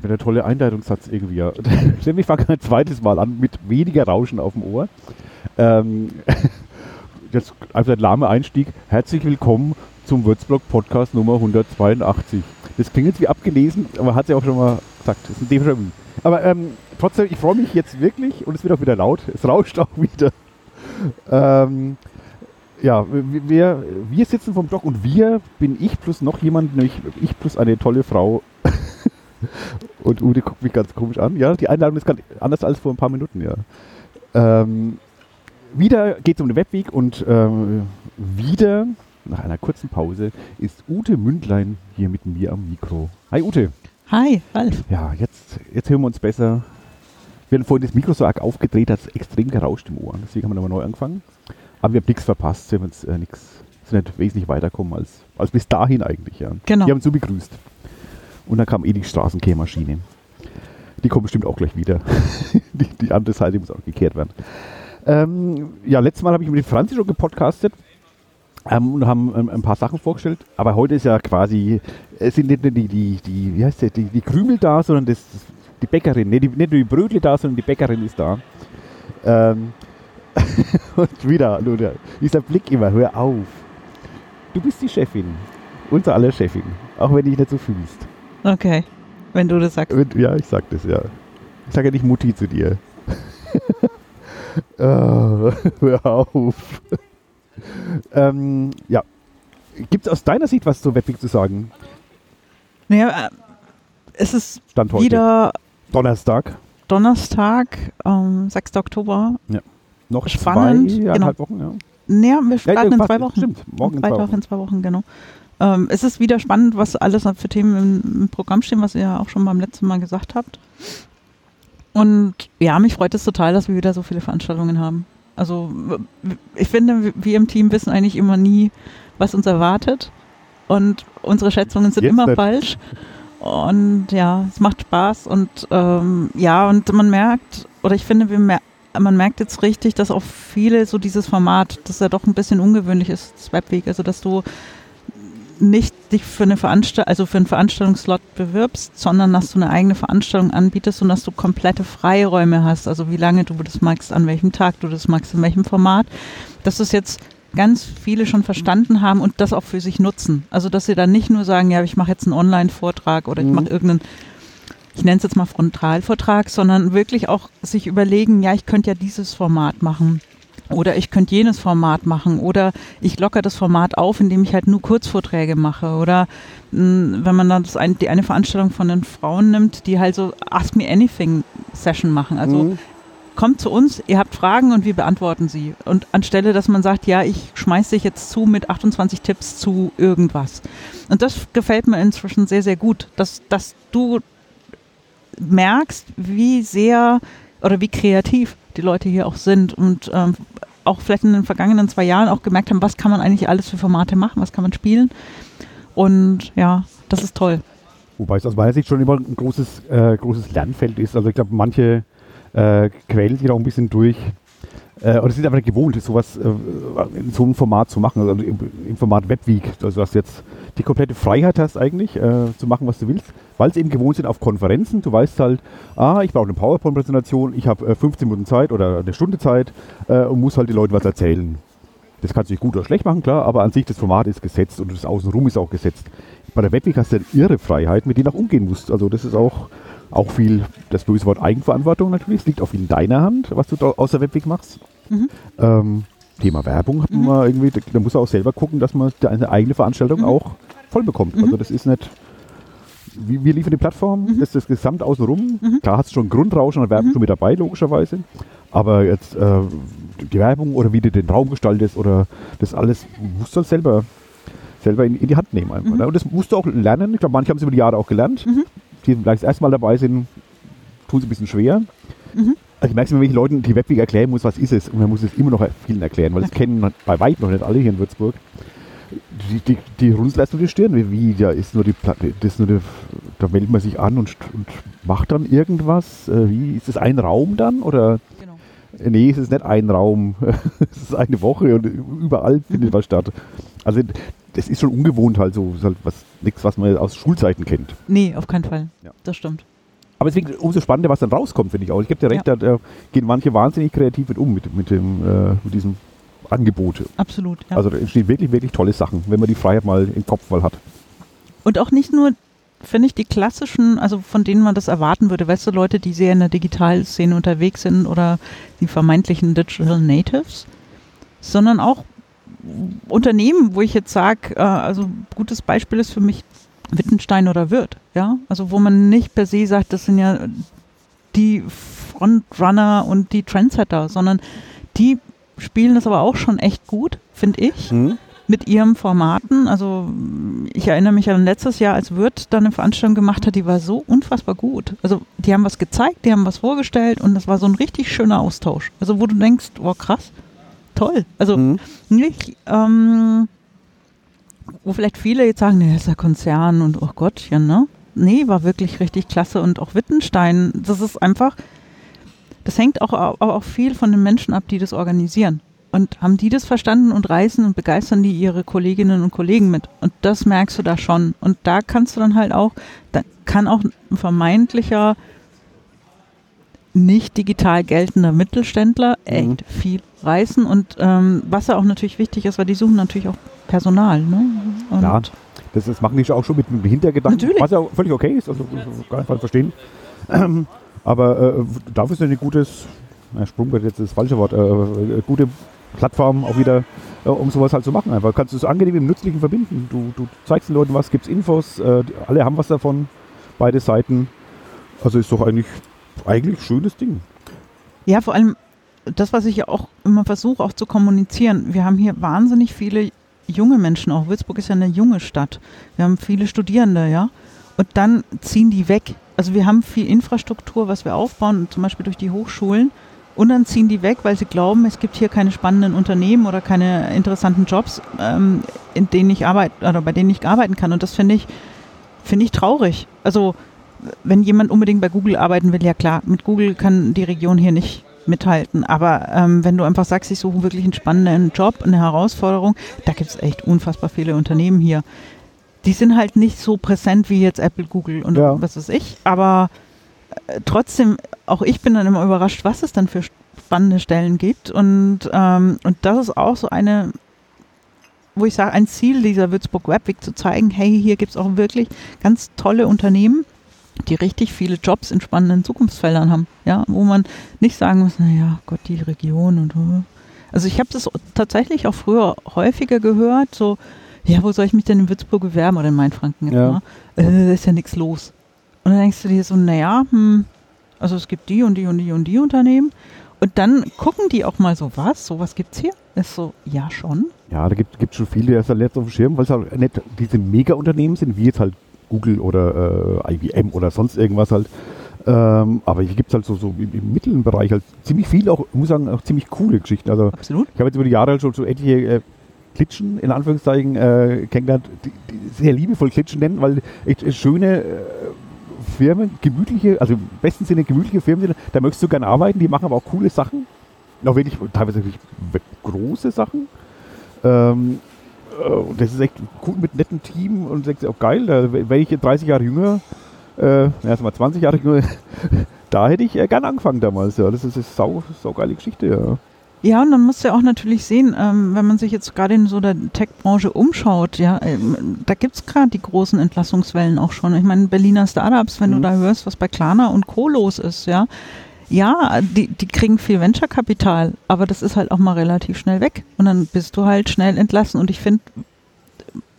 Fehlt mir der tolle Einleitungssatz irgendwie. Ja. Ich fange ein zweites Mal an mit weniger Rauschen auf dem Ohr. Ähm, jetzt einfach der lahme Einstieg. Herzlich willkommen zum Würzburg Podcast Nummer 182. Das klingt jetzt wie abgelesen, aber hat sie auch schon mal gesagt. Das ist ein déjà vu. Aber ähm, trotzdem, ich freue mich jetzt wirklich und es wird auch wieder laut. Es rauscht auch wieder. Ähm, ja, wir, wir sitzen vom Dock und wir bin ich plus noch jemand, nämlich ich plus eine tolle Frau. und Ude guckt mich ganz komisch an. Ja, die Einladung ist ganz anders als vor ein paar Minuten, ja. Ähm, wieder geht es um den Webweg und ähm, wieder, nach einer kurzen Pause, ist Ute Mündlein hier mit mir am Mikro. Hi Ute. Hi, Ralf. Ja, jetzt, jetzt hören wir uns besser. Wir haben vorhin das Mikro so arg aufgedreht, hat es extrem gerauscht im Ohr. Deswegen haben wir nochmal neu angefangen. Aber wir haben nichts verpasst, wir haben jetzt äh, nichts, sind nicht wesentlich weiterkommen als, als bis dahin eigentlich. Ja. Genau. Die haben so begrüßt. Und dann kam eh die Straßenkehrmaschine. Die kommt bestimmt auch gleich wieder. die, die, andere Seite muss auch gekehrt werden. Ähm, ja, letztes Mal habe ich mit Franzi schon gepodcastet ähm, und haben ähm, ein paar Sachen vorgestellt. Aber heute ist ja quasi, es sind nicht nur die, die, die, wie heißt der, die, die Krümel da, sondern das, die Bäckerin. Nee, die, nicht nur die Brötle da, sondern die Bäckerin ist da. Ähm, und wieder, nur dieser Blick immer, hör auf. Du bist die Chefin. Unser aller Chefin. Auch wenn du dich nicht so fühlst. Okay, wenn du das sagst. Ja, ich sag das, ja. Ich sage ja nicht Mutti zu dir. oh, hör auf. ähm, ja. Gibt es aus deiner Sicht was zu Webweg zu sagen? Naja, äh, es ist Stand heute. wieder Donnerstag. Donnerstag, ähm, 6. Oktober. Ja. Noch Spannend, zweieinhalb genau. Wochen, ja. Naja, wir starten ja, in zwei Wochen. Stimmt, morgen in zwei Freitag Wochen. in zwei Wochen, genau. Ähm, es ist wieder spannend, was alles für Themen im, im Programm stehen, was ihr ja auch schon beim letzten Mal gesagt habt. Und ja, mich freut es total, dass wir wieder so viele Veranstaltungen haben. Also ich finde, wir im Team wissen eigentlich immer nie, was uns erwartet. Und unsere Schätzungen sind Jetzt immer nicht. falsch. Und ja, es macht Spaß. Und ähm, ja, und man merkt, oder ich finde, wir mer man merkt jetzt richtig, dass auch viele so dieses Format, das ja doch ein bisschen ungewöhnlich ist, das Webweg, also dass du nicht dich für eine Veranstalt also für einen Veranstaltungslot bewirbst, sondern dass du eine eigene Veranstaltung anbietest und dass du komplette Freiräume hast, also wie lange du das magst, an welchem Tag du das magst, in welchem Format, dass das jetzt ganz viele schon verstanden haben und das auch für sich nutzen. Also dass sie dann nicht nur sagen, ja, ich mache jetzt einen Online-Vortrag oder ich Mhm. mache irgendeinen ich nenne es jetzt mal Frontalvortrag, sondern wirklich auch sich überlegen, ja, ich könnte ja dieses Format machen. Oder ich könnte jenes Format machen. Oder ich locker das Format auf, indem ich halt nur Kurzvorträge mache. Oder mh, wenn man dann das ein, die eine Veranstaltung von den Frauen nimmt, die halt so Ask Me Anything Session machen. Also Mhm. kommt zu uns, ihr habt Fragen und wir beantworten sie. Und anstelle, dass man sagt, ja, ich schmeiß dich jetzt zu mit 28 Tipps zu irgendwas. Und das gefällt mir inzwischen sehr, sehr gut, dass, dass du merkst, wie sehr oder wie kreativ die Leute hier auch sind und ähm, auch vielleicht in den vergangenen zwei Jahren auch gemerkt haben, was kann man eigentlich alles für Formate machen, was kann man spielen. Und ja, das ist toll. Wobei es aus meiner Sicht schon immer ein großes, äh, großes Lernfeld ist. Also ich glaube, manche äh, quälen sich auch ein bisschen durch. Äh, oder sind aber gewohnt, sowas äh, in so einem Format zu machen, also im, im Format Webweek, also dass du jetzt die komplette Freiheit hast eigentlich, äh, zu machen, was du willst, weil sie eben gewohnt sind auf Konferenzen. Du weißt halt, ah, ich brauche eine PowerPoint-Präsentation, ich habe äh, 15 Minuten Zeit oder eine Stunde Zeit äh, und muss halt den Leuten was erzählen. Das kannst du nicht gut oder schlecht machen, klar, aber an sich das Format ist gesetzt und das Außenrum ist auch gesetzt. Bei der Webweek hast du eine irre Freiheit, mit denen du auch umgehen musst. Also das ist auch, auch viel, das böse Wort Eigenverantwortung natürlich, es liegt auch viel in deiner Hand, was du da aus der Webweek machst. Mhm. Ähm, Thema Werbung hat man Mhm. irgendwie, da, muss er auch selber gucken, dass man eine eigene Veranstaltung Mhm. auch voll bekommt. Mhm. Also das ist nicht, wir, wir liefern die Plattform, Mhm. das ist das Gesamt außenrum. Mhm. Klar hast du schon Grundrauschen und Werbung Mhm. schon mit dabei, logischerweise. Aber jetzt äh, die Werbung oder wie du den Raum gestaltest oder das alles musst du halt selber, selber in, in die Hand nehmen einfach. Mhm. Ne? Und das musst du auch lernen. Ich glaube, manche haben es über die Jahre auch gelernt. Mhm. Die vielleicht das erste Mal dabei sind, tun sie ein bisschen schwer. Mhm. Also ich merke es immer, wenn ich Leuten die Webweg erklären muss, was ist es? Und man muss es immer noch vielen erklären, weil das Okay. kennen bei weit noch nicht alle hier in Würzburg. Die, die, die runzeln erst nur die Stirn. Wie, wie, da ist nur die Platte, das nur die, da meldet man sich an und, und macht dann irgendwas. Äh, Wie, ist das ein Raum dann? Oder Genau. nee, es ist nicht ein Raum. es ist eine Woche und überall findet was statt. Also das ist schon ungewohnt halt so, halt was, nichts, was man aus Schulzeiten kennt. Nee, auf keinen Fall. Ja. Das stimmt. Aber deswegen umso spannender, was dann rauskommt, finde ich auch. Ich gebe dir recht, Ja. da, gehen manche wahnsinnig kreativ mit um, mit, mit, dem, äh, mit diesem Angebot. Absolut. Ja. Also da entstehen wirklich, wirklich tolle Sachen, wenn man die Freiheit mal im Kopf mal hat. Und auch nicht nur, finde ich, die klassischen, also von denen man das erwarten würde, weißt du, Leute, die sehr in der Digitalszene unterwegs sind oder die vermeintlichen Digital Natives, sondern auch Unternehmen, wo ich jetzt sage, äh, also gutes Beispiel ist für mich Wittenstein oder Wirth, ja, also wo man nicht per se sagt, das sind ja die Frontrunner und die Trendsetter, sondern die spielen das aber auch schon echt gut, finde ich mit ihren Formaten. Also ich erinnere mich an letztes Jahr, als Wirt dann eine Veranstaltung gemacht hat, die war so unfassbar gut. Also die haben was gezeigt, die haben was vorgestellt und das war so ein richtig schöner Austausch. Also wo du denkst, oh krass, toll. Also Mhm. nicht, ähm, wo vielleicht viele jetzt sagen, nee, das ist ja Konzern und oh Gottchen, ne? Nee, war wirklich richtig klasse und auch Wittenstein, das ist einfach, das hängt auch, auch, auch viel von den Menschen ab, die das organisieren. Und haben die das verstanden und reißen und begeistern die ihre Kolleginnen und Kollegen mit. Und das merkst du da schon. Und da kannst du dann halt auch, da kann auch ein vermeintlicher, nicht digital geltender Mittelständler echt Mhm. viel reißen. Und ähm, was ja auch natürlich wichtig ist, weil die suchen natürlich auch Personal. Ne? Und Ja, das, das machen die schon auch schon mit einem Hintergedanken, Natürlich. was ja völlig okay ist, also auf gar keinen Fall verstehen. Ähm, aber äh, dafür ist eine gutes, na, Sprungbrett jetzt ist das falsche Wort, äh, äh, gute Plattform auch wieder, äh, um sowas halt zu machen. Einfach kannst du es angenehm dem Nützlichen verbinden. Du, du zeigst den Leuten was, gibst Infos, äh, alle haben was davon, beide Seiten. Also ist doch eigentlich, eigentlich schönes Ding. Ja, vor allem das, was ich ja auch immer versuche, auch zu kommunizieren. Wir haben hier wahnsinnig viele junge Menschen auch. Würzburg ist ja eine junge Stadt. Wir haben viele Studierende, ja. Und dann ziehen die weg. Also wir haben viel Infrastruktur, was wir aufbauen, zum Beispiel durch die Hochschulen. Und dann ziehen die weg, weil sie glauben, es gibt hier keine spannenden Unternehmen oder keine interessanten Jobs, ähm, in denen ich arbeite oder bei denen ich arbeiten kann. Und das finde ich, finde ich traurig. Also wenn jemand unbedingt bei Google arbeiten will, ja klar, mit Google kann die Region hier nicht mithalten. Aber ähm, wenn du einfach sagst, ich suche wirklich einen spannenden Job, eine Herausforderung, da gibt es echt unfassbar viele Unternehmen hier. Die sind halt nicht so präsent wie jetzt Apple, Google und Ja. was weiß ich. Aber äh, trotzdem, auch ich bin dann immer überrascht, was es dann für spannende Stellen gibt. Und, ähm, und das ist auch so eine, wo ich sage, ein Ziel dieser Würzburg Web Week zu zeigen, hey, hier gibt es auch wirklich ganz tolle Unternehmen, die richtig viele Jobs in spannenden Zukunftsfeldern haben. Ja, wo man nicht sagen muss, naja, Gott, die Region und also ich habe das tatsächlich auch früher häufiger gehört, so, ja, wo soll ich mich denn in Würzburg bewerben oder in Mainfranken jetzt Ja. mal? Äh, da ist ja nichts los. Und dann denkst du dir so, naja, hm, also es gibt die und die und die und die Unternehmen. Und dann gucken die auch mal so, was? Sowas gibt's hier? Ist so, ja schon. Ja, da gibt es schon viele, die das halt jetzt auf dem Schirm, weil es halt nicht diese Mega-Unternehmen sind, wie jetzt halt Google oder äh, IBM oder sonst irgendwas halt. Ähm, aber hier gibt es halt so, so im, im mittleren Bereich halt ziemlich viel, auch, ich muss sagen, auch ziemlich coole Geschichten. Also Absolut. ich habe jetzt über die Jahre halt schon so etliche äh, Klitschen, in Anführungszeichen, äh, kennengelernt, die, die sehr liebevoll Klitschen nennen, weil echt äh, schöne äh, Firmen, gemütliche, also im besten Sinne gemütliche Firmen sind, da möchtest du gerne arbeiten, die machen aber auch coole Sachen. Auch wirklich, teilweise wirklich große Sachen. Ähm, äh, und das ist echt cool mit netten Team und denkst auch geil, da wäre ich 30 Jahre jünger, äh, erst mal 20 Jahre jünger, da hätte ich äh, gern angefangen damals, ja. Das ist eine sau, sau geile Geschichte, ja. Ja, und dann musst du ja auch natürlich sehen, ähm, wenn man sich jetzt gerade in so der Tech-Branche umschaut, ja, ähm, da gibt's gerade die großen Entlassungswellen auch schon. Ich meine, Berliner Startups, wenn du Mhm. da hörst, was bei Klarna und Co. los ist, ja, ja, die, die kriegen viel Venture-Kapital, aber das ist halt auch mal relativ schnell weg. Und dann bist du halt schnell entlassen. Und ich finde,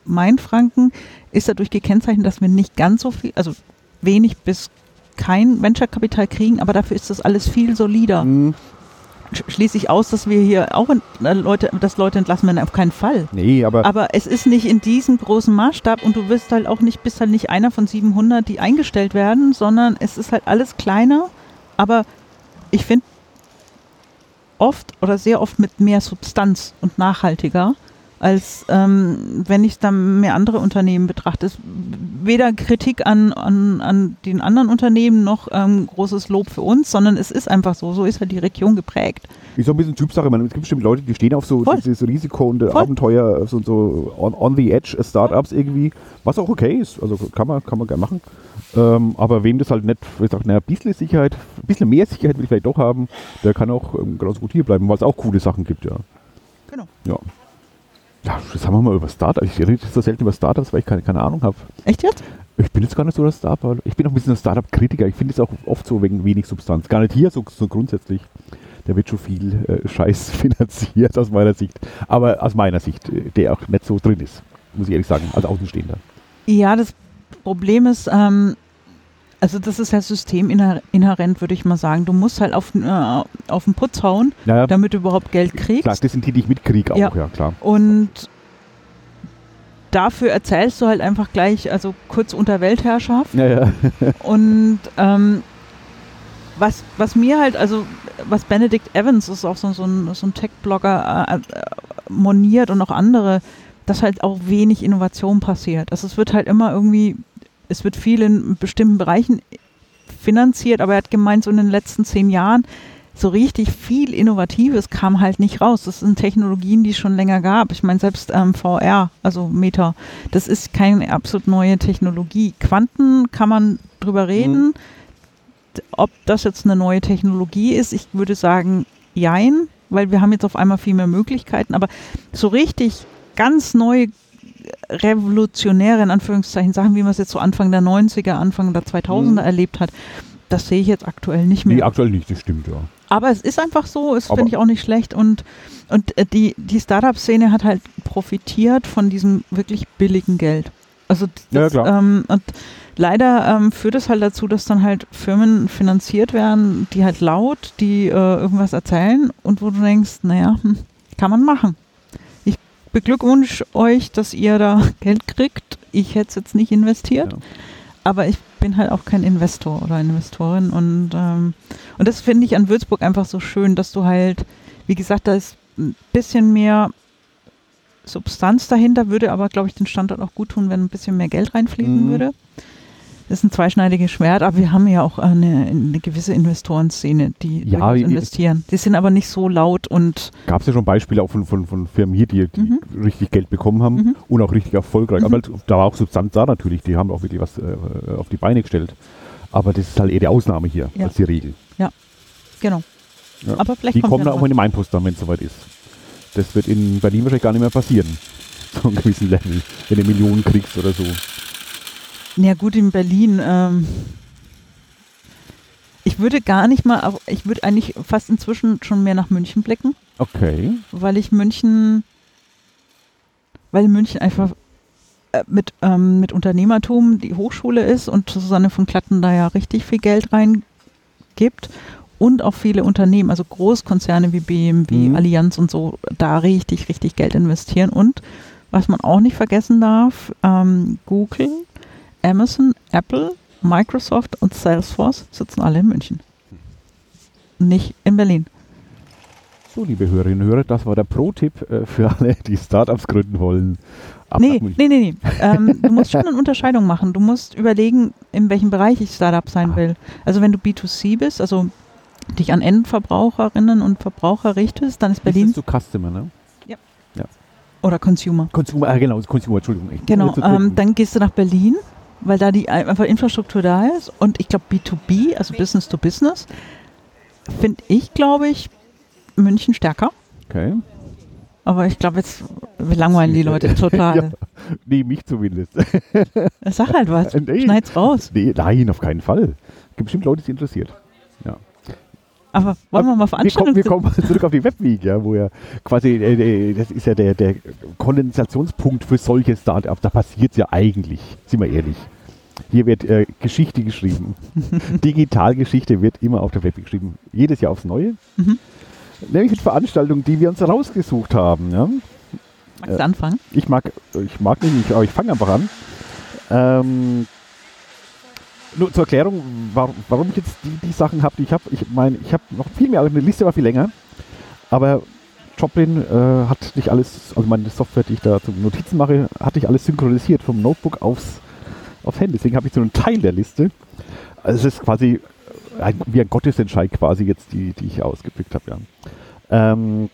Mainfranken ist dadurch gekennzeichnet, dass wir nicht ganz so viel, also wenig bis kein Venture-Kapital kriegen, aber dafür ist das alles viel solider Mhm. sch- schließe ich aus, dass wir hier auch äh, Leute, dass Leute entlassen werden, auf keinen Fall. Nee, aber, Aber es ist nicht in diesem großen Maßstab und du wirst halt auch nicht, bist halt nicht einer von 700, die eingestellt werden, sondern es ist halt alles kleiner. Aber ich finde oft oder sehr oft mit mehr Substanz und nachhaltiger. Als ähm, wenn ich dann mehr andere Unternehmen betrachte. Es, weder Kritik an, an, an den anderen Unternehmen noch ähm, großes Lob für uns, sondern es ist einfach so. So ist halt die Region geprägt. Ist so ein bisschen Typsache. Man, es gibt bestimmt Leute, die stehen auf so Voll. dieses Risiko und Voll. Abenteuer, so, so on, on the edge Startups irgendwie, was auch okay ist. Also kann man, kann man gerne machen. Ähm, aber wem das halt nicht, wie gesagt, ein bisschen Sicherheit, ein bisschen mehr Sicherheit will ich vielleicht doch haben, der kann auch ähm, genauso gut hier bleiben, weil es auch coole Sachen gibt, ja. Genau. Ja. Ja, haben wir mal über Startups. Ich rede so selten über Startups, weil ich keine, keine Ahnung habe. Echt jetzt? Ich bin jetzt gar nicht so der Startup. Ich bin auch ein bisschen ein Startup-Kritiker. Ich finde es auch oft so wegen wenig Substanz. Gar nicht hier, so, so grundsätzlich. Da wird schon viel äh, Scheiß finanziert aus meiner Sicht. Aber aus meiner Sicht, äh, der auch nicht so drin ist. Muss ich ehrlich sagen, als Außenstehender. Ja, das Problem ist, ähm, also das ist ja systeminhärent, würde ich mal sagen. Du musst halt auf, äh, auf den Putz hauen, Naja, damit du überhaupt Geld kriegst. klar, das sind die, die ich mitkriege auch, Ja. ja, klar. Und dafür erzählst du halt einfach gleich, also kurz unter Weltherrschaft. Ja, ja. Und ähm, was, was mir halt, also was Benedict Evans ist auch so, so ein, so ein Tech-Blogger äh, äh, moniert und auch andere, dass halt auch wenig Innovation passiert. Also es wird halt immer irgendwie, es wird viel in bestimmten Bereichen finanziert, aber er hat gemeint, so in den letzten zehn Jahren so richtig viel Innovatives kam halt nicht raus. Das sind Technologien, die es schon länger gab. Ich meine, selbst ähm, VR, also Meta, das ist keine absolut neue Technologie. Quanten kann man drüber reden. D- Ob das jetzt eine neue Technologie ist, ich würde sagen, jein, weil wir haben jetzt auf einmal viel mehr Möglichkeiten. Aber so richtig ganz neue, revolutionäre, in Anführungszeichen, Sachen, wie man es jetzt so Anfang der 90er, Anfang der 2000er Mhm. erlebt hat, das sehe ich jetzt aktuell nicht mehr. Nee, aktuell nicht, das stimmt, ja. Aber es ist einfach so, es finde ich auch nicht schlecht und, und äh, die, die Startup-Szene hat halt profitiert von diesem wirklich billigen Geld. Also Ja, das, klar. Ähm, und leider ähm, führt es halt dazu, dass dann halt Firmen finanziert werden, die halt laut, die äh, irgendwas erzählen und wo du denkst, naja, hm, kann man machen. Ich beglückwünsche euch, dass ihr da Geld kriegt. Ich hätte es jetzt nicht investiert. Ja. Aber ich bin halt auch kein Investor oder Investorin und, ähm, und das finde ich an Würzburg einfach so schön, dass du halt, wie gesagt, da ist ein bisschen mehr Substanz dahinter, würde aber, glaube ich, den Standort auch gut tun, wenn ein bisschen mehr Geld reinfließen Mhm. würde. Das ist ein zweischneidiges Schwert, aber wir haben ja auch eine, eine gewisse Investorenszene, die Ja, investieren. Die sind aber nicht so laut und Gab es ja schon Beispiele auch von, von, von Firmen hier, die, die Mhm. richtig Geld bekommen haben Mhm. und auch richtig erfolgreich. Mhm. Aber da war auch Substanz da natürlich, die haben auch wirklich was äh, auf die Beine gestellt. Aber das ist halt eher die Ausnahme hier Ja. als die Regel. genau. Ja. Aber vielleicht Die kommt kommen ja dann auch was. in den Mainpost dann, wenn es soweit ist. Das wird in Berlin wahrscheinlich gar nicht mehr passieren. So einem gewissen Level, wenn du Millionen kriegst oder so. Ja gut, in Berlin. Ähm, ich würde gar nicht mal, auf- ich würde eigentlich fast inzwischen schon mehr nach München blicken, Okay. weil ich München, weil München einfach äh, mit, ähm, mit Unternehmertum die Hochschule ist und Susanne von Klatten da ja richtig viel Geld reingibt und auch viele Unternehmen, also Großkonzerne wie BMW, Mhm. Allianz und so, da richtig, richtig Geld investieren und was man auch nicht vergessen darf, ähm, Google, Amazon, Apple, Microsoft und Salesforce sitzen alle in München. Nicht in Berlin. So, liebe Hörerinnen und Hörer, das war der Pro-Tipp äh, für alle, die Startups gründen wollen. Ab Nee, nee, nee, nee. Ähm, du musst schon eine Unterscheidung machen. Du musst überlegen, in welchem Bereich ich Startup sein Ah. will. Also wenn du B2C bist, also dich an Endverbraucherinnen und Verbraucher richtest, dann ist Berlin Business to Customer, ne? oder Consumer. Consumer, ah, genau, Consumer, Entschuldigung. Ich- Genau, ähm, dann gehst du nach Berlin, weil da die ein- einfach Infrastruktur da ist. Und ich glaube B2B, also Business to Business, finde ich, glaube ich, München stärker. okay. Aber ich glaube, jetzt langweilen die Leute total. Ja. Nee, mich zumindest. Sag halt was. Nee. Schneid's raus. Nee, nein, auf keinen Fall. Gibt bestimmt Leute, die es interessiert. Aber wollen wir mal Wir kommen, wir Veranstaltungen? kommen zurück auf die Webweek, ja, wo ja quasi, äh, äh, das ist ja der, der Kondensationspunkt für solche Startups. Da passiert ja eigentlich, sind wir ehrlich. Hier wird äh, Geschichte geschrieben. Digitalgeschichte wird immer auf der Webweek geschrieben. Jedes Jahr aufs Neue. Mhm. Nämlich mit Veranstaltungen, die wir uns rausgesucht haben. Ja. Magst du anfangen? Ich mag, ich mag nicht, aber ich fange einfach an. Ähm, nur zur Erklärung, warum, warum ich jetzt die, die Sachen habe, die ich habe. Ich meine, ich habe noch viel mehr, aber eine Liste war viel länger. Aber Joplin äh, hat nicht alles, also meine Software, die ich da zum Notizen mache, hatte ich alles synchronisiert vom Notebook aufs, aufs Handy. Deswegen habe ich so einen Teil der Liste. Also es ist quasi ein, wie ein Gottesentscheid quasi jetzt, die, die ich ausgepickt habe. Ja. Ähm,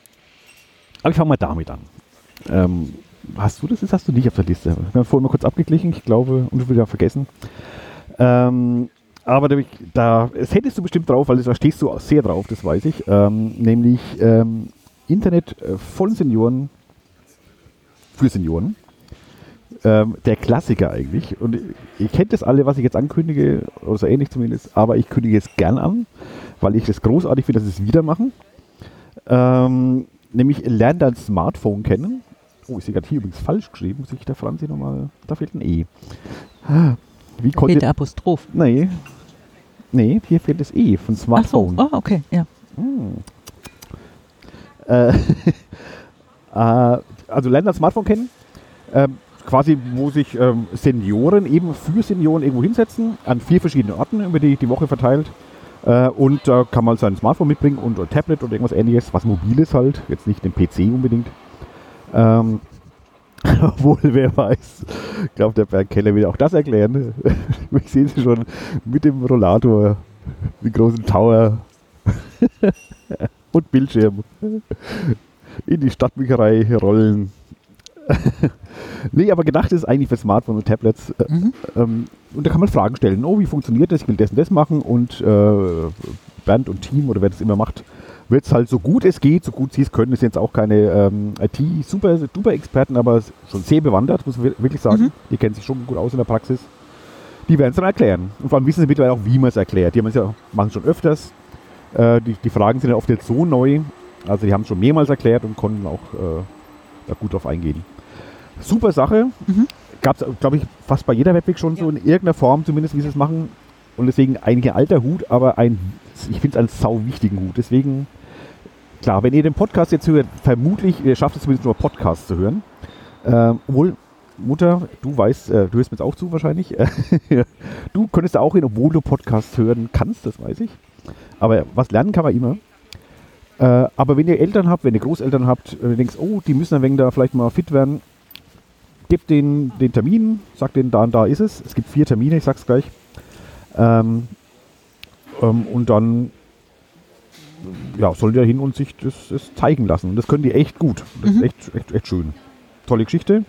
aber ich fange mal damit an. Ähm, hast du das? Das hast du nicht auf der Liste. Wir haben vorhin mal kurz abgeglichen, ich glaube, und du will ja vergessen. Ähm, aber da, da, das hättest du bestimmt drauf, weil da stehst du sehr drauf, das weiß ich. Ähm, nämlich ähm, Internet äh, von Senioren für Senioren. Ähm, der Klassiker eigentlich. Und ihr kennt das alle, was ich jetzt ankündige, oder so ähnlich zumindest, aber ich kündige es gern an, weil ich das großartig finde, dass sie es wieder machen. Ähm, nämlich lernt dein Smartphone kennen. Oh, ich sehe gerade hier übrigens falsch geschrieben. Muss ich der Franzi nochmal. Da fehlt ein E. Wie konnte. Fehlt der Apostroph. Nee. Nee, hier fehlt das E von Smartphone. Ach so. Oh, okay, ja. Hm. Äh, äh, also lernt das Smartphone kennen. Ähm, quasi, wo sich ähm, Senioren eben für Senioren irgendwo hinsetzen, an vier verschiedenen Orten über die, die Woche verteilt. Äh, und da kann man sein Smartphone mitbringen und ein Tablet oder irgendwas ähnliches, was mobil ist halt, jetzt nicht den PC unbedingt. Ähm, obwohl, wer weiß, ich glaube, der Berg Keller will auch das erklären. ich sehe sie schon mit dem Rollator, den großen Tower und Bildschirm in die Stadtbücherei rollen. nee, aber gedacht ist eigentlich für Smartphones und Tablets. Äh, mhm. Ähm, und da kann man Fragen stellen. Oh, wie funktioniert das? Ich will das und das machen. Und äh, Bernd und Team oder wer das immer macht, wird es halt so gut es geht, so gut sie es können. Sind jetzt auch keine ähm, IT-Super-Experten, aber schon sehr bewandert, muss man wirklich sagen. Mhm. Die kennen sich schon gut aus in der Praxis. Die werden es dann erklären. Und vor allem wissen sie mittlerweile auch, wie man es erklärt. Die haben es ja, machen schon öfters. Äh, die, die, Fragen sind ja oft jetzt so neu. Also die haben es schon mehrmals erklärt und konnten auch äh, da gut drauf eingehen. Super Sache. Mhm. Gab es, glaube ich, fast bei jeder Webweg schon ja. so in irgendeiner Form, zumindest wie sie es machen. Und deswegen eigentlich ein alter Hut, aber ein, ich finde es einen sau wichtigen Hut. Deswegen, klar, wenn ihr den Podcast jetzt hört, vermutlich, ihr schafft es zumindest nur Podcast zu hören. Ähm, obwohl, Mutter, du weißt, äh, du hörst mir jetzt auch zu wahrscheinlich. du könntest da auch hin, obwohl du Podcast hören kannst, das weiß ich. Aber was lernen kann man immer. Äh, aber wenn ihr Eltern habt, wenn ihr Großeltern habt, äh, denkst, oh, die müssen ein wenig da vielleicht mal fit werden, gebt den, den Termin, sagt denen, da und da ist es. Es gibt vier Termine, ich sag's gleich. Ähm, ähm, und dann ja, soll der hin und sich das, das, zeigen lassen. Und das können die echt gut. Das mhm. ist echt, echt, echt schön. Tolle Geschichte.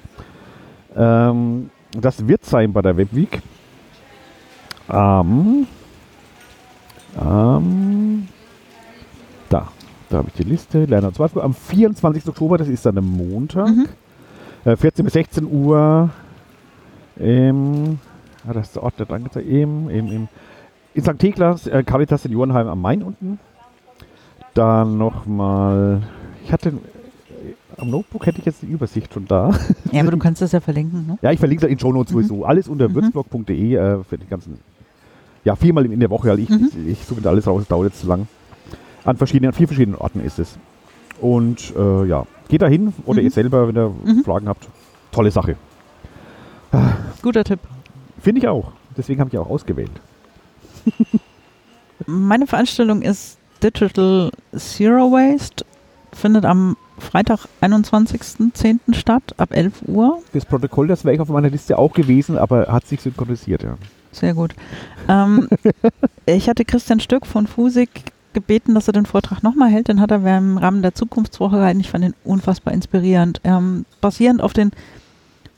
Ähm, das wird sein bei der Webweek. Ähm, ähm, da, da habe ich die Liste. Lerner 12 Am 24. Oktober, das ist dann am Montag. Mhm. 14 äh, bis 16 Uhr im, ah, das ist der Ort, der angezeigt, im, im, im, in St. Theklas, äh, Caritas Seniorenheim am Main unten. Dann nochmal, ich hatte, äh, am Notebook hätte ich jetzt die Übersicht schon da. Ja, aber du kannst das ja verlinken, ne? Ja, ich verlinke es in Show Notes mhm. sowieso. Alles unter mhm. würzblog.de äh, für die ganzen, ja, viermal in der Woche. Also ich, mhm. ich, ich suche da alles raus, das dauert jetzt zu lang. An verschiedenen, an vier verschiedenen Orten ist es. Und äh, ja, geht da hin oder mhm. ihr selber, wenn ihr mhm. Fragen habt. Tolle Sache. Guter Tipp. Finde ich auch. Deswegen habe ich auch ausgewählt. Meine Veranstaltung ist Digital Zero Waste. Findet am Freitag, 21.10. statt, ab 11 Uhr. Das Protokoll, das wäre ich auf meiner Liste auch gewesen, aber hat sich synchronisiert, ja. Sehr gut. Ähm, ich hatte Christian Stück von Fusik gebeten, dass er den Vortrag nochmal hält. Den hat er im Rahmen der Zukunftswoche gehalten. Ich fand ihn unfassbar inspirierend. Ähm, basierend auf den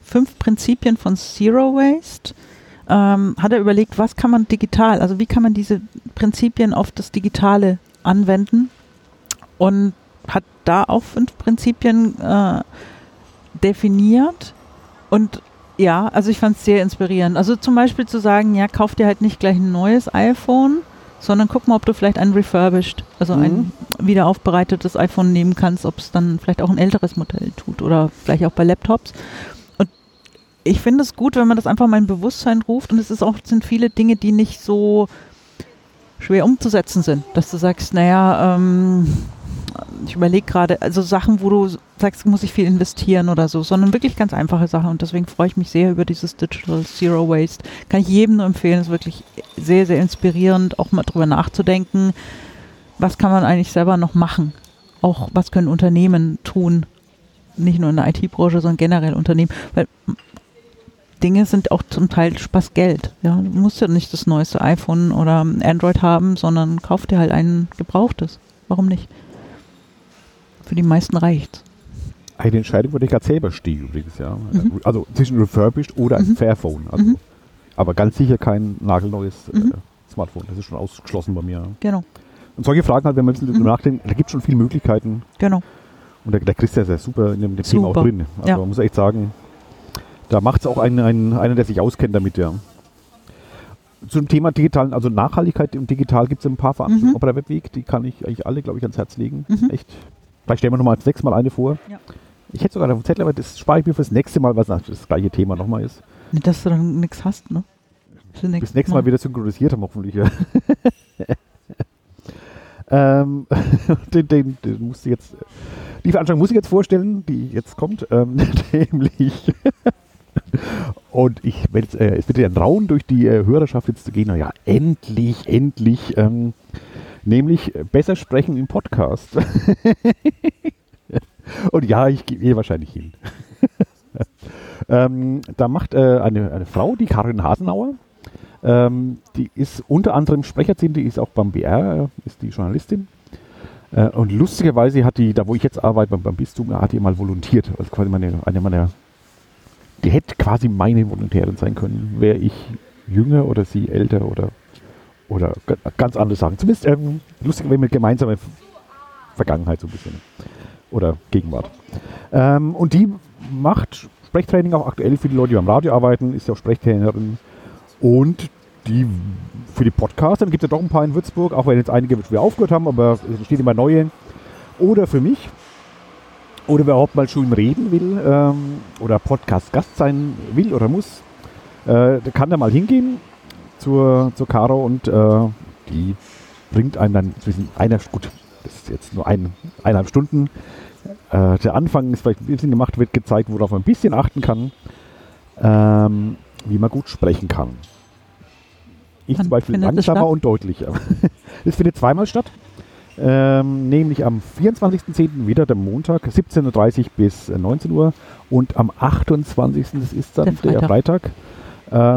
fünf Prinzipien von Zero Waste ähm, hat er überlegt, was kann man digital, also wie kann man diese Prinzipien auf das Digitale anwenden und hat da auch fünf Prinzipien äh, definiert und ja, also ich fand es sehr inspirierend. Also zum Beispiel zu sagen, ja, kauf dir halt nicht gleich ein neues iPhone, sondern guck mal, ob du vielleicht ein refurbished, also mhm. ein wiederaufbereitetes iPhone nehmen kannst, ob es dann vielleicht auch ein älteres Modell tut oder vielleicht auch bei Laptops. Ich finde es gut, wenn man das einfach mal in Bewusstsein ruft und es ist auch, sind viele Dinge, die nicht so schwer umzusetzen sind, dass du sagst, naja, ähm, ich überlege gerade, also Sachen, wo du sagst, muss ich viel investieren oder so, sondern wirklich ganz einfache Sachen. Und deswegen freue ich mich sehr über dieses Digital Zero Waste. Kann ich jedem nur empfehlen, ist wirklich sehr, sehr inspirierend, auch mal drüber nachzudenken, was kann man eigentlich selber noch machen, auch was können Unternehmen tun, nicht nur in der IT-Branche, sondern generell Unternehmen, weil Dinge sind auch zum Teil Spaß Geld. Ja, du musst ja nicht das neueste iPhone oder Android haben, sondern kauf dir halt ein gebrauchtes. Warum nicht? Für die meisten reicht Eine Entscheidung würde ich gerade selber stehen übrigens, ja. Mhm. Also zwischen refurbished oder ein mhm. Fairphone. Also, mhm. Aber ganz sicher kein nagelneues äh, mhm. Smartphone. Das ist schon ausgeschlossen bei mir. Genau. Und solche Fragen halt, wenn man mhm. nachdenkt, da gibt es schon viele Möglichkeiten. Genau. Und der, der Christian ist ja super in dem, dem Thema auch drin. Also ja. man muss echt sagen, da macht es auch einen, einen, einer, der sich auskennt damit, ja. Zum Thema digitalen, also Nachhaltigkeit im Digital gibt es ein paar Veranstaltungen mhm. auf der Webweg, die kann ich eigentlich alle, glaube ich, ans Herz legen. Mhm. Echt. Vielleicht stellen wir nochmal sechs Mal eine vor. Ja. Ich hätte sogar dem Zettel, aber das spare ich mir fürs nächste Mal, was das gleiche Thema nochmal ist. Nicht, dass du dann nichts hast, ne? Bis nächstes Mal. Mal wieder synchronisiert haben, hoffentlich. Ja. ähm, den, den, den musste jetzt, die Veranstaltung muss ich jetzt vorstellen, die jetzt kommt, ähm, nämlich und ich werde äh, es wird ja ein Raun durch die äh, Hörerschaft jetzt zu gehen. Naja, endlich, endlich. Ähm, nämlich besser sprechen im Podcast. Und ja, ich gehe wahrscheinlich hin. ähm, da macht äh, eine, eine Frau, die Karin Hasenauer, ähm, die ist unter anderem Sprecherin, die ist auch beim BR, äh, ist die Journalistin. Äh, und lustigerweise hat die, da wo ich jetzt arbeite, beim, beim Bistum, hat die mal volontiert. Also quasi meine, eine meiner hätte quasi meine Volontärin sein können. Wäre ich jünger oder sie älter oder, oder ganz andere Sachen. Zumindest ähm, lustig, wenn wir gemeinsame Vergangenheit so ein bisschen. Oder Gegenwart. Ähm, und die macht Sprechtraining auch aktuell für die Leute, die beim Radio arbeiten, ist ja auch Sprechtrainerin. Und die für die Podcasts, dann gibt es ja doch ein paar in Würzburg, auch wenn jetzt einige wieder aufgehört haben, aber es entstehen immer neue. Oder für mich, oder wer überhaupt mal schon reden will ähm, oder Podcast-Gast sein will oder muss, äh, der kann da mal hingehen zur, zur Caro und äh, die bringt einem dann zwischen einer, gut, das ist jetzt nur ein, eineinhalb Stunden. Äh, der Anfang ist vielleicht ein bisschen gemacht, wird gezeigt, worauf man ein bisschen achten kann, ähm, wie man gut sprechen kann. Ich Wann zum Beispiel langsamer und deutlicher. das findet zweimal statt. Ähm, nämlich am 24.10. wieder, der Montag, 17.30 Uhr bis 19 Uhr. Und am 28. das ist dann der Freitag, der Freitag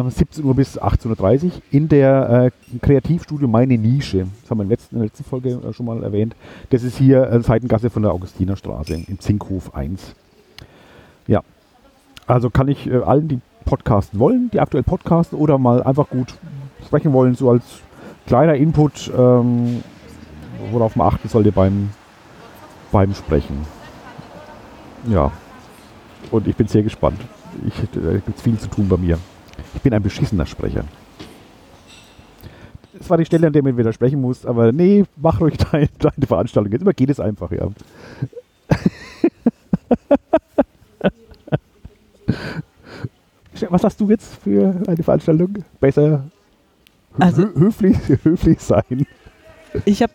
äh, 17 Uhr bis 18.30 Uhr in der äh, Kreativstudio Meine Nische. Das haben wir in der letzten, in der letzten Folge äh, schon mal erwähnt. Das ist hier äh, Seitengasse von der Augustinerstraße im Zinkhof 1. Ja, also kann ich äh, allen, die podcasten wollen, die aktuell podcasten oder mal einfach gut sprechen wollen, so als kleiner Input ähm, worauf man achten sollte beim, beim Sprechen. Ja. Und ich bin sehr gespannt. Ich, äh, gibt viel zu tun bei mir. Ich bin ein beschissener Sprecher. Das war die Stelle, an der man wieder sprechen muss, aber nee, mach ruhig deine, deine Veranstaltung. Jetzt immer geht es einfach, ja. Was hast du jetzt für eine Veranstaltung? Besser also, höflich, höflich sein. Ich habe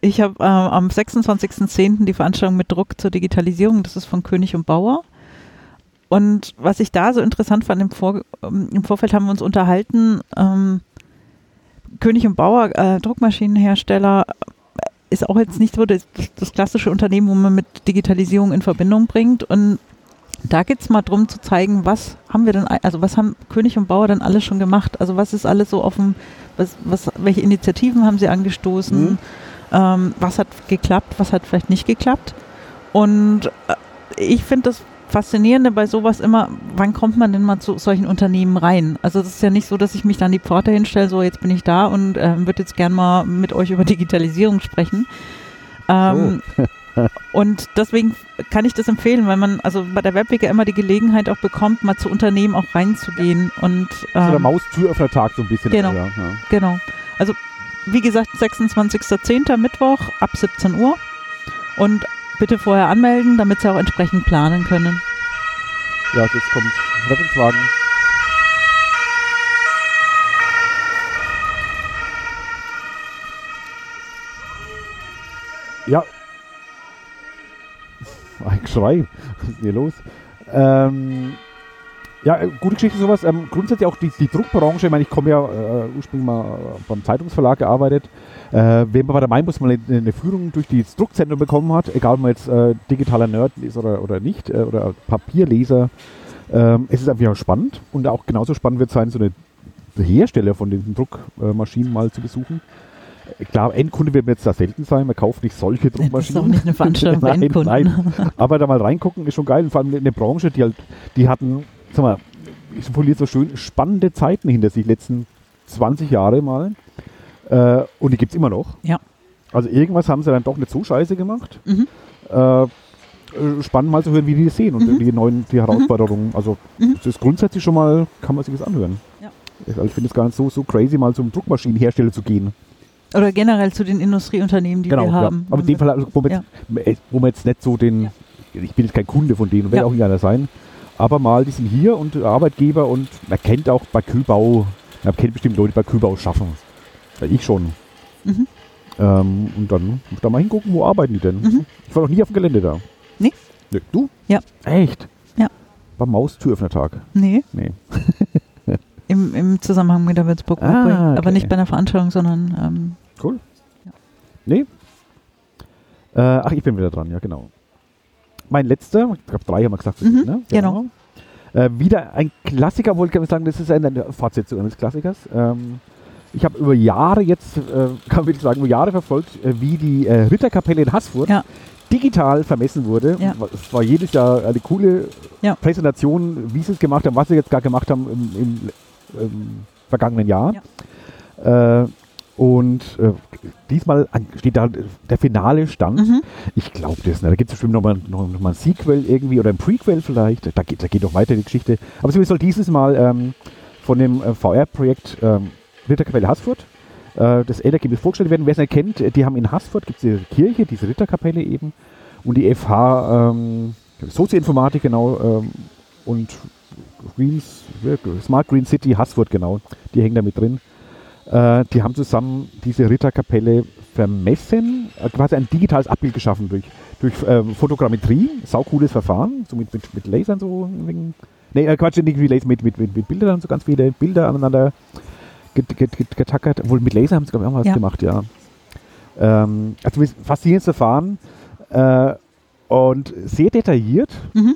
ich habe äh, am 26.10. die Veranstaltung mit Druck zur Digitalisierung, das ist von König und Bauer. Und was ich da so interessant fand, im, Vor ähm, im Vorfeld haben wir uns unterhalten, ähm, König und Bauer, äh, Druckmaschinenhersteller, äh, ist auch jetzt nicht so das, das, klassische Unternehmen, wo man mit Digitalisierung in Verbindung bringt. Und da geht es mal darum zu zeigen, was haben wir denn, also was haben König und Bauer dann alles schon gemacht? Also was ist alles so offen, was, was, welche Initiativen haben sie angestoßen? Mhm ähm, was hat geklappt, was hat vielleicht nicht geklappt. Und äh, ich finde das Faszinierende bei sowas immer, wann kommt man denn mal zu solchen Unternehmen rein? Also es ist ja nicht so, dass ich mich dann die Pforte hinstelle, so jetzt bin ich da und äh, würde jetzt gern mal mit euch über Digitalisierung sprechen. Ähm, oh. und deswegen kann ich das empfehlen, weil man also bei der Webwege immer die Gelegenheit auch bekommt, mal zu Unternehmen auch reinzugehen und ähm, also der Maustüröffner-Tag so ein bisschen. Genau, ja. genau. Also wie gesagt, 26.10. Mittwoch ab 17 Uhr. Und bitte vorher anmelden, damit Sie auch entsprechend planen können. Ja, jetzt kommt Rettungswagen. Ja. Ein Schrei. Was ist hier los? Ähm, Ja, äh, gute Geschichte sowas. Ähm, grundsätzlich auch die, die Druckbranche, ich meine, ich komme ja äh, ursprünglich mal beim Zeitungsverlag gearbeitet. Äh, wenn man bei der Main muss man eine, eine Führung durch das Druckzentrum bekommen hat, egal ob man jetzt äh, digitaler Nerd ist oder, oder nicht, äh, oder Papierleser, ähm, es ist einfach spannend und auch genauso spannend wird es sein, so eine Hersteller von diesen Druckmaschinen mal zu besuchen. Äh, Klar, Endkunde wird mir jetzt da selten sein, man kauft nicht solche Das ist Druckmaschinen. auch nicht eine Veranstaltung Nein, Endkunden. nein. Aber da mal reingucken ist schon geil. Und vor allem eine Branche, die halt, die hatten, sag mal, ich formuliere so schön, spannende Zeiten hinter sich, letzten 20 Jahre mal. Äh, und die gibt es immer noch. Ja. Also irgendwas haben sie dann doch nicht so scheiße gemacht. Mhm. Äh, äh, spannend mal zu hören, wie die das sehen und Mhm. die neuen die Herausforderungen. Also Mhm. das ist grundsätzlich schon mal, kann man sich das anhören. Ja. Ich, also ich finde es gar nicht so, so crazy, mal zum Druckmaschinenhersteller zu gehen. Oder generell zu den Industrieunternehmen, die wir haben. Genau, Ja. Aber in dem Fall, also, wo, man Ja. jetzt, wo man jetzt nicht so den, ich bin jetzt kein Kunde von denen und werde auch nie einer sein, aber mal, die sind hier und Arbeitgeber und man kennt auch bei Kühlbau, man kennt bestimmt Leute, die bei Kühlbau schaffen. Ja, ich schon. Mhm. Ähm, und dann muss ich da mal hingucken, wo arbeiten die denn? Mhm. Ich war noch nie auf dem Gelände da. Nee. Nee, Du? Ja. Echt? Ja. Beim Maustüröffnertag? Nee, Nee. im, im Zusammenhang mit der Würzburg Ah, Rotary. Aber okay. nicht bei einer Veranstaltung, sondern ähm, Cool. Ja. Nee? Äh, ach, ich bin wieder dran, ja, genau. Mein letzter, ich glaube drei haben wir gesagt, Mhm, ne? genau. Äh, wieder ein Klassiker, wollte ich sagen, das ist eine Fortsetzung eines Klassikers. Ähm, ich habe über Jahre jetzt, äh, kann man wirklich sagen, über Jahre verfolgt, äh, wie die äh, Ritterkapelle in Haßfurt Ja. digital vermessen wurde. Ja. Es war jedes Jahr eine coole Ja. Präsentation, wie sie es gemacht haben, was sie jetzt gar gemacht haben im, im, im vergangenen Jahr. Äh, und äh, diesmal steht da der finale Stand. mhm. Ich glaube das nicht. Da gibt es bestimmt nochmal noch, noch mal ein Sequel irgendwie oder ein Prequel vielleicht. Da geht, da geht doch weiter die Geschichte. Aber zumindest soll dieses Mal ähm, von dem äh, VR-Projekt ähm, Ritterkapelle Haßfurt äh, das Endergebnis vorgestellt werden. Wer es nicht kennt, äh, die haben in Haßfurt gibt es diese Kirche, diese Ritterkapelle eben und die FH ähm, Sozioinformatik genau ähm, und Greens, Smart Green City Haßfurt genau, die hängen da mit drin. Äh, die haben zusammen diese Ritterkapelle vermessen, äh, quasi ein digitales Abbild geschaffen durch, durch ähm, Fotogrammetrie, saucooles Verfahren, so mit, mit, mit Lasern so. Nee, äh, Quatsch, nicht wie Laser, mit, mit, mit, mit Bildern, so ganz viele Bilder aneinander get- get- get- getackert. Obwohl mit Laser haben sie, glaube ich, auch was Ja. gemacht, ja. Ähm, also faszinierendes Verfahren äh, und sehr detailliert. Mhm.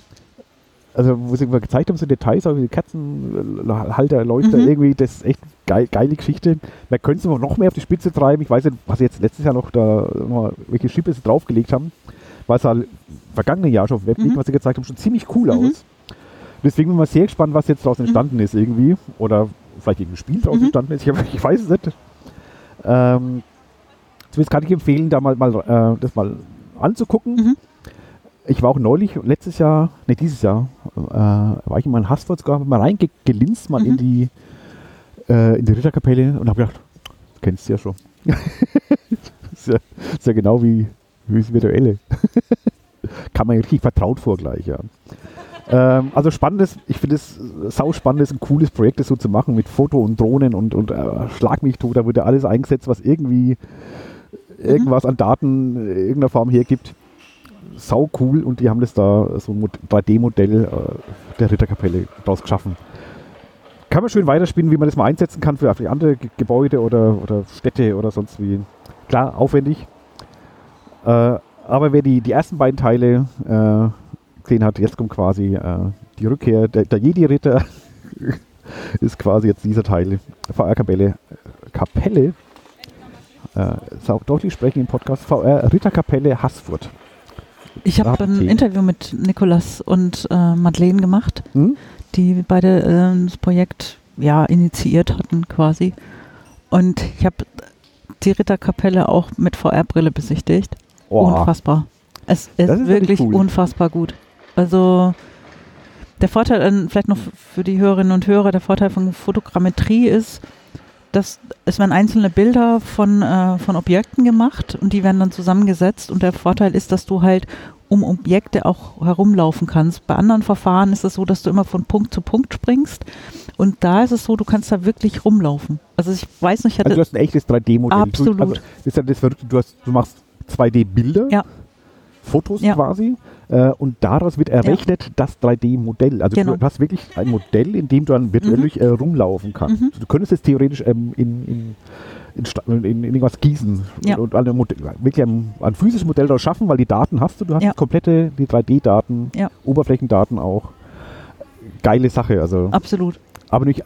Also, wo sie immer gezeigt haben, so Details, auch wie Katzenhalter, Leuchter, Mhm. irgendwie, das ist echt geil, geile Geschichte. Man könnte es noch mehr auf die Spitze treiben. Ich weiß nicht, was sie jetzt letztes Jahr noch da, welche Schippe sie draufgelegt haben. Weil es halt vergangene Jahr schon auf Webweek, Mhm. was sie gezeigt haben, schon ziemlich cool Mhm. aus. Deswegen bin ich mal sehr gespannt, was jetzt daraus entstanden ist irgendwie. Oder vielleicht irgendein Spiel daraus Mhm. entstanden ist. Ich, ich weiß es nicht. Ähm, zumindest kann ich empfehlen, da mal, mal äh, das mal anzugucken. Mhm. Ich war auch neulich, letztes Jahr, ne, dieses Jahr, äh, war ich in meinem Hasswort sogar mal reingelinst, mal in Mhm. die äh, in die Ritterkapelle und habe gedacht, kennst du ja schon. ist, ja, ist ja genau wie, wie das Virtuelle. Kann man ja richtig vertraut vor gleich, ja. Ähm, also spannendes, ich finde es sau spannendes, ein cooles Projekt, das so zu machen mit Foto und Drohnen und, und äh, Schlag mich tot, da wurde alles eingesetzt, was irgendwie irgendwas an Daten in irgendeiner Form hergibt. Sau cool und die haben das da, so ein Mod- 3D-Modell äh, der Ritterkapelle daraus geschaffen. Kann man schön weiterspielen, wie man das mal einsetzen kann für andere Ge Gebäude oder, oder Städte oder sonst wie. Klar, aufwendig. Äh, aber wer die, die ersten beiden Teile äh, gesehen hat, jetzt kommt quasi äh, die Rückkehr. Der, der Jedi-Ritter ist quasi jetzt dieser Teil. VR-Kapelle. Kapelle. Äh, ist auch deutlich sprechen im Podcast. VR Ritterkapelle Haßfurt. Ich habe ein. Interview mit Nikolas und äh, Madeleine gemacht, Hm? die beide äh, das Projekt ja initiiert hatten quasi. Und ich habe die Ritterkapelle auch mit VR-Brille besichtigt. Oh, Unfassbar. Es ist, ist wirklich wirklich cool. unfassbar gut. Also der Vorteil, äh, vielleicht noch für die Hörerinnen und Hörer, der Vorteil von Fotogrammetrie ist, dass es werden einzelne Bilder von, äh, von Objekten gemacht und die werden dann zusammengesetzt und der Vorteil ist, dass du halt um Objekte auch herumlaufen kannst. Bei anderen Verfahren ist es so, dass du immer von Punkt zu Punkt springst und da ist es so, du kannst da wirklich rumlaufen. Also ich weiß nicht, ich hatte Also du hast ein echtes 3D-Modell. Absolut. Du, also das ist ja das Verrückte, du, hast, du machst 2D-Bilder, Ja. Fotos Ja. quasi, Äh, und daraus wird errechnet das 3D-Modell. Also Genau. du hast wirklich ein Modell, in dem du dann virtuell äh, rumlaufen kannst. Mhm. Du könntest es theoretisch ähm, in, in, in, in, irgendwas gießen Ja. und, und Modell, wirklich ein, ein physisches Modell daraus schaffen, weil die Daten hast du. Du hast Ja. komplette die 3D-Daten, Ja. Oberflächendaten auch. Geile Sache. Also, Absolut. aber nicht,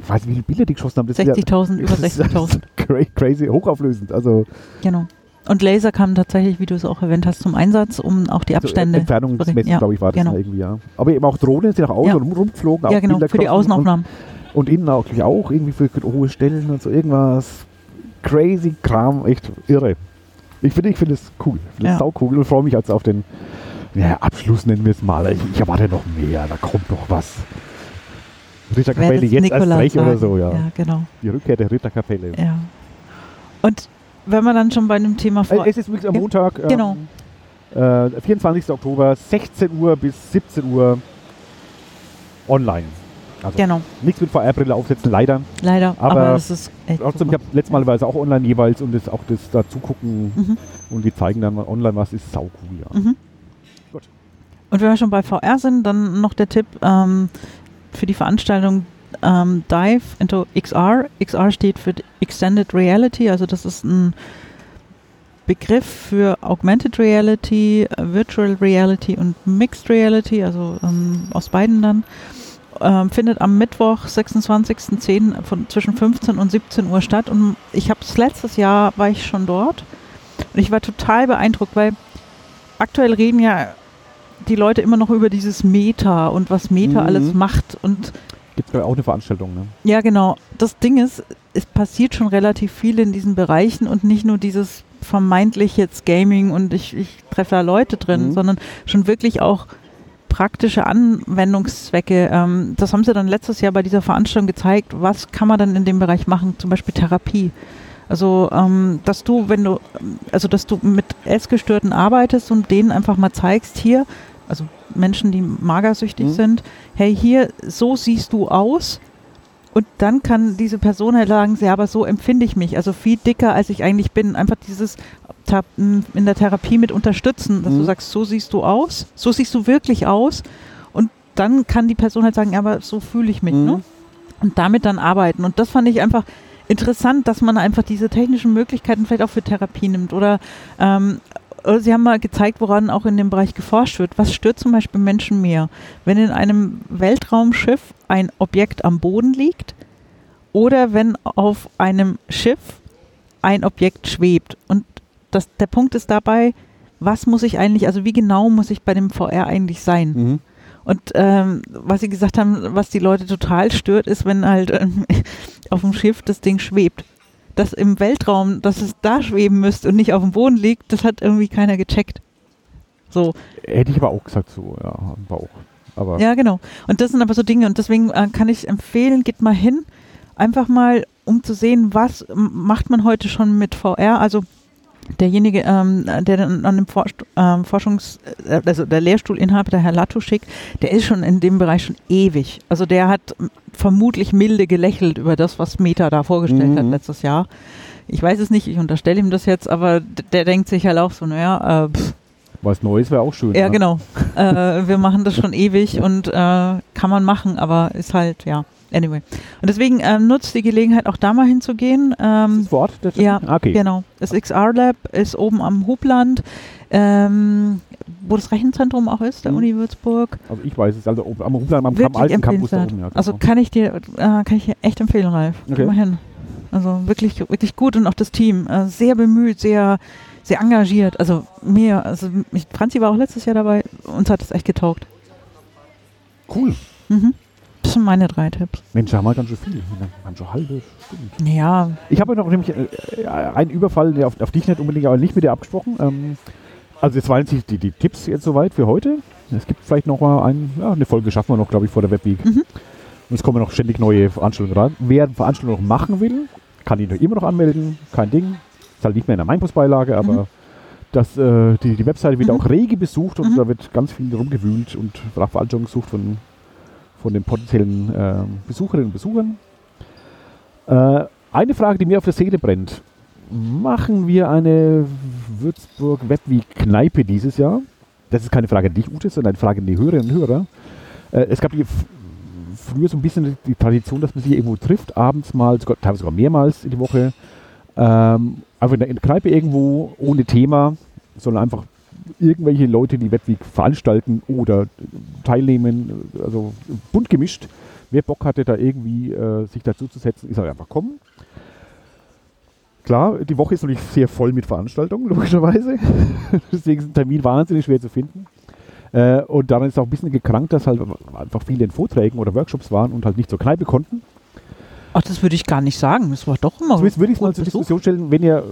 ich weiß nicht, wie viele Bilder die geschossen haben. Das ist ja- 60.000, über das ist 60.000. cra- Crazy, hochauflösend. Also Genau. Und Laser kamen tatsächlich, wie du es auch erwähnt hast, zum Einsatz, um auch die so Abstände. Entfernungsmessen, Ja, glaube ich, war das genau. irgendwie, ja. Aber eben auch Drohnen sind nach außen Ja. rum, rumgeflogen. ja, auch genau, Bilder für die Außenaufnahmen. Und, und innen auch, auch irgendwie für hohe Stellen und so irgendwas. Crazy Kram, echt irre. Ich finde ich finde es cool. Ich finde es Ja. sau cool und freue mich jetzt auf den ja, Abschluss, nennen wir es mal. Ich, ich erwarte noch mehr, da kommt noch was. Ritterkapelle jetzt Nikolaus erst recht oder so, ja. Ja, genau. Die Rückkehr der Ritterkapelle. Ja. Und wenn man dann schon bei dem Thema vor. Äh, Es ist wirklich am Ja, Montag, ähm, genau. äh, 24. Oktober, 16 Uhr bis 17 Uhr online. Also genau, nichts mit VR-Brille aufsetzen, leider. leider. aber Aber, es ist echt. Trotzdem, ich habe letztes Mal war es auch online jeweils und das, auch das dazu gucken Mhm. und die zeigen dann mal online was, ist sau cool, ja. Mhm. Gut. Und wenn wir schon bei VR sind, dann noch der Tipp ähm, für die Veranstaltung ähm, Dive into XR. XR steht für Extended Reality, also das ist ein Begriff für Augmented Reality, Virtual Reality und Mixed Reality, also ähm, aus beiden dann. Ähm, findet am Mittwoch, 26.10. von zwischen 15 und 17 Uhr statt. Und ich habe es letztes Jahr, war ich schon dort. Und ich war total beeindruckt, weil aktuell reden ja die Leute immer noch über dieses Meta und was Meta Mhm. alles macht. Und Gibt es auch eine Veranstaltung, ne? ja, genau. Das Ding ist, es passiert schon relativ viel in diesen Bereichen und nicht nur dieses vermeintlich jetzt Gaming und ich, ich treffe da Leute drin, Mhm. sondern schon wirklich auch praktische Anwendungszwecke. Ähm, das haben sie dann letztes Jahr bei dieser Veranstaltung gezeigt. Was kann man dann in dem Bereich machen? Zum Beispiel Therapie. Also, ähm, dass du, wenn du, also dass du mit Essgestörten arbeitest und denen einfach mal zeigst, hier, also Menschen, die magersüchtig Mhm. sind, hey, hier, so siehst du aus. Und dann kann diese Person halt sagen, ja, aber so empfinde ich mich, also viel dicker, als ich eigentlich bin. Einfach dieses in der Therapie mit unterstützen, dass du Mhm. sagst, so siehst du aus, so siehst du wirklich aus. Und dann kann die Person halt sagen, ja, aber so fühle ich mich. Mhm. Ne? Und damit dann arbeiten. Und das fand ich einfach interessant, dass man einfach diese technischen Möglichkeiten vielleicht auch für Therapie nimmt. Oder ähm, oder Sie haben mal gezeigt, woran auch in dem Bereich geforscht wird. Was stört zum Beispiel Menschen mehr? Wenn in einem Weltraumschiff ein Objekt am Boden liegt oder wenn auf einem Schiff ein Objekt schwebt. Und das, der Punkt ist dabei, was muss ich eigentlich, also wie genau muss ich bei dem VR eigentlich sein? Mhm. Und ähm, was Sie gesagt haben, was die Leute total stört, ist, wenn halt ähm, auf dem Schiff das Ding schwebt. Dass im Weltraum, dass es da schweben müsste und nicht auf dem Boden liegt, das hat irgendwie keiner gecheckt. So, Hätte ich aber auch gesagt, so, ja, am Bauch. Aber ja, genau. Und das sind aber so Dinge und deswegen äh, kann ich empfehlen, geht mal hin, einfach mal, um zu sehen, was macht man heute schon mit VR. Also derjenige, ähm, der dann an dem Forsch ähm, Forschungs-, äh, also der Lehrstuhlinhaber, der Herr Latuschik, der ist schon in dem Bereich schon ewig. Also der hat m, vermutlich milde gelächelt über das, was Meta da vorgestellt hat Mhm. letztes Jahr. Ich weiß es nicht, ich unterstelle ihm das jetzt, aber der denkt sich halt auch so, naja, äh, pff, was Neues wäre auch schön. ja, ne? genau. äh, wir machen das schon ewig und äh, kann man machen, aber ist halt, ja, anyway. Und deswegen ähm, nutzt die Gelegenheit, auch da mal hinzugehen. Ähm, Das Wort? Der ja, Ah, okay. Genau. Das XR Lab ist oben am Hubland, ähm, wo das Rechenzentrum auch ist, der Mhm. Uni Würzburg. Also ich weiß es, also oben am Hubland, am, am Wirklich alten Campus da oben. Ja, genau. Also kann ich dir, äh, kann ich dir echt empfehlen, Ralf. Geh Okay. mal hin. Also wirklich, wirklich gut und auch das Team. Äh, sehr bemüht, sehr, sehr engagiert. Also mir, also ich, Franzi war auch letztes Jahr dabei, uns hat es echt getaugt. cool. Mhm. Das sind meine drei Tipps. Mensch, da haben wir ganz schön viel. Haben schon halbe Stunde. Ja, Ich habe noch nämlich äh, einen Überfall, der auf, auf dich nicht unbedingt, aber nicht mit dir abgesprochen. Ähm, also jetzt waren die, die, die Tipps jetzt soweit für heute. Es gibt vielleicht noch mal ein, ja, eine Folge schaffen wir noch, glaube ich, vor der Webweek. Mhm. Und es kommen noch ständig neue Veranstaltungen rein. Wer eine Veranstaltung noch machen will, kann ihn doch immer noch anmelden. Kein Ding. Ist halt nicht mehr in der Meinpostbeilage, aber Mhm. das, äh, die, die Webseite wird Mhm. auch rege besucht und Mhm. da wird ganz viel rumgewühlt und nach Veranstaltungen gesucht von, von den potenziellen ähm, Besucherinnen und Besuchern. Äh, eine Frage, die mir auf der Seele brennt. Machen wir eine Würzburg Webweek Kneipe dieses Jahr? das ist keine Frage an dich, Ute, sondern eine Frage an die Hörerinnen und Hörer. Äh, es gab die, früher so ein bisschen die Tradition, dass man sich irgendwo trifft, abends mal, sogar, teilweise sogar mehrmals in die Woche. Ähm, einfach in der Kneipe irgendwo, ohne Thema, sondern einfach irgendwelche Leute, die Wettweg veranstalten oder teilnehmen, also bunt gemischt. Wer Bock hatte, da irgendwie äh, sich dazu zu setzen, ist halt einfach kommen. Klar, die Woche ist natürlich sehr voll mit Veranstaltungen, logischerweise. Deswegen ist ein Termin wahnsinnig schwer zu finden. Äh, und daran ist auch ein bisschen gekrankt, dass halt einfach viele in Vorträgen oder Workshops waren und halt nicht zur Kneipe konnten. Ach, das würde ich gar nicht sagen. Das war doch immer. Zumindest würde ich es mal zur Diskussion stellen, wenn ihr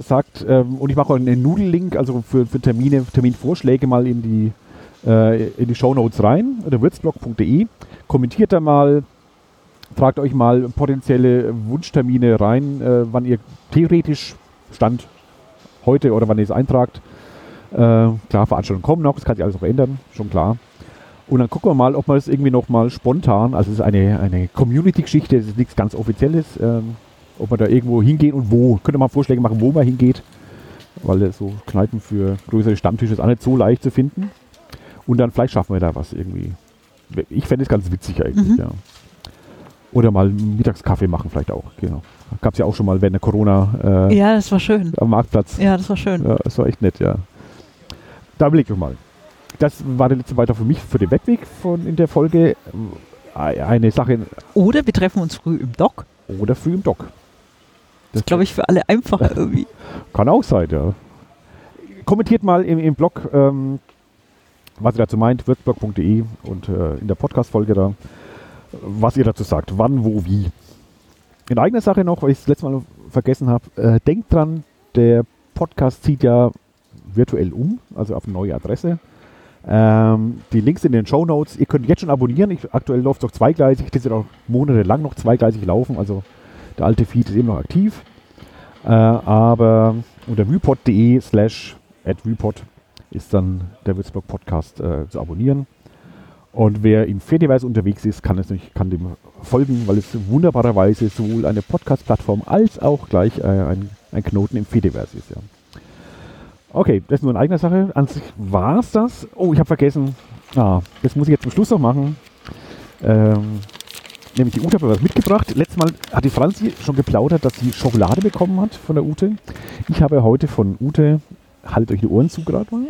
sagt, ähm, und ich mache einen Nudel-Link, also für, für Termine, Terminvorschläge mal in die, äh, in die Shownotes rein, oder würzblog.de. Kommentiert da mal, tragt euch mal potenzielle Wunschtermine rein, äh, wann ihr theoretisch Stand heute oder wann ihr es eintragt. Äh, klar, Veranstaltungen kommen noch, das kann sich alles noch ändern, schon klar. Und dann gucken wir mal, ob wir es irgendwie noch mal spontan, also es ist eine, eine Community-Geschichte, es ist nichts ganz Offizielles, ähm, ob wir da irgendwo hingehen und wo. Könnt ihr mal Vorschläge machen, wo man hingeht, weil so Kneipen für größere Stammtische ist auch nicht so leicht zu finden. Und dann vielleicht schaffen wir da was irgendwie. Ich fände es ganz witzig eigentlich, Mhm. ja. Oder mal Mittagskaffee machen vielleicht auch, genau. Gab es ja auch schon mal während der Corona äh, Ja, das war schön. am Marktplatz. Ja, das war schön. Ja, das war echt nett, ja. Da überleg ich mal. Das war der letzte Beitrag für mich für den Wettweg von in der Folge. Äh, Eine Sache Oder wir treffen uns früh im Dock. oder früh im Dock. Das ist, glaube ich, für alle einfacher irgendwie. Kann auch sein, ja. Kommentiert mal im, im Blog, ähm, was ihr dazu meint, wirtsblog.de und äh, in der Podcast-Folge da, was ihr dazu sagt. Wann, wo, wie. In eigener Sache noch, weil ich es letztes Mal vergessen habe, äh, denkt dran, der Podcast zieht ja virtuell um, also auf eine neue Adresse. Ähm, die Links in den Show Notes. Ihr könnt jetzt schon abonnieren. Ich, aktuell läuft es noch zweigleisig. Das wird auch monatelang noch zweigleisig laufen. Also der alte Feed ist eben noch aktiv. Äh, aber unter vypod.de slash at vypod ist dann der Würzburg Podcast äh, zu abonnieren. Und wer im Fediverse unterwegs ist, kann, es nicht, kann dem folgen, weil es wunderbarerweise sowohl eine Podcast-Plattform als auch gleich äh, ein, ein Knoten im Fediverse ist. Ja. Okay, das ist nur eine eigene Sache. An sich war es das. Oh, ich habe vergessen. Ah, das muss ich jetzt zum Schluss noch machen. Ähm, nämlich die Ute hat mir was mitgebracht. Letztes Mal hat die Franzi schon geplaudert, dass sie Schokolade bekommen hat von der Ute. Ich habe heute von Ute, haltet euch die Ohren zu gerade mal.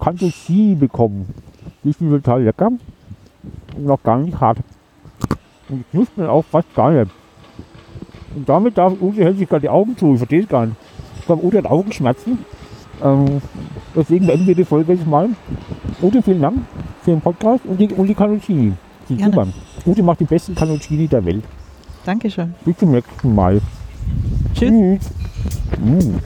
Kannte sie bekommen. Die ist total lecker und noch gar nicht hart. Und knuspt mir auch fast gar nicht. Und damit darf Ute hält sich gerade die Augen zu. Ich verstehe es gar nicht. Ich glaube, Ute hat Augenschmerzen. Ähm, deswegen beenden wir die Folge jetzt mal. Ute, vielen Dank für den Podcast und die, und die Cannoncini. Die Gerne. super. Ute macht die besten Cannoncini der Welt. Dankeschön. Bis zum nächsten Mal. Tschüss. Tschüss. Mm.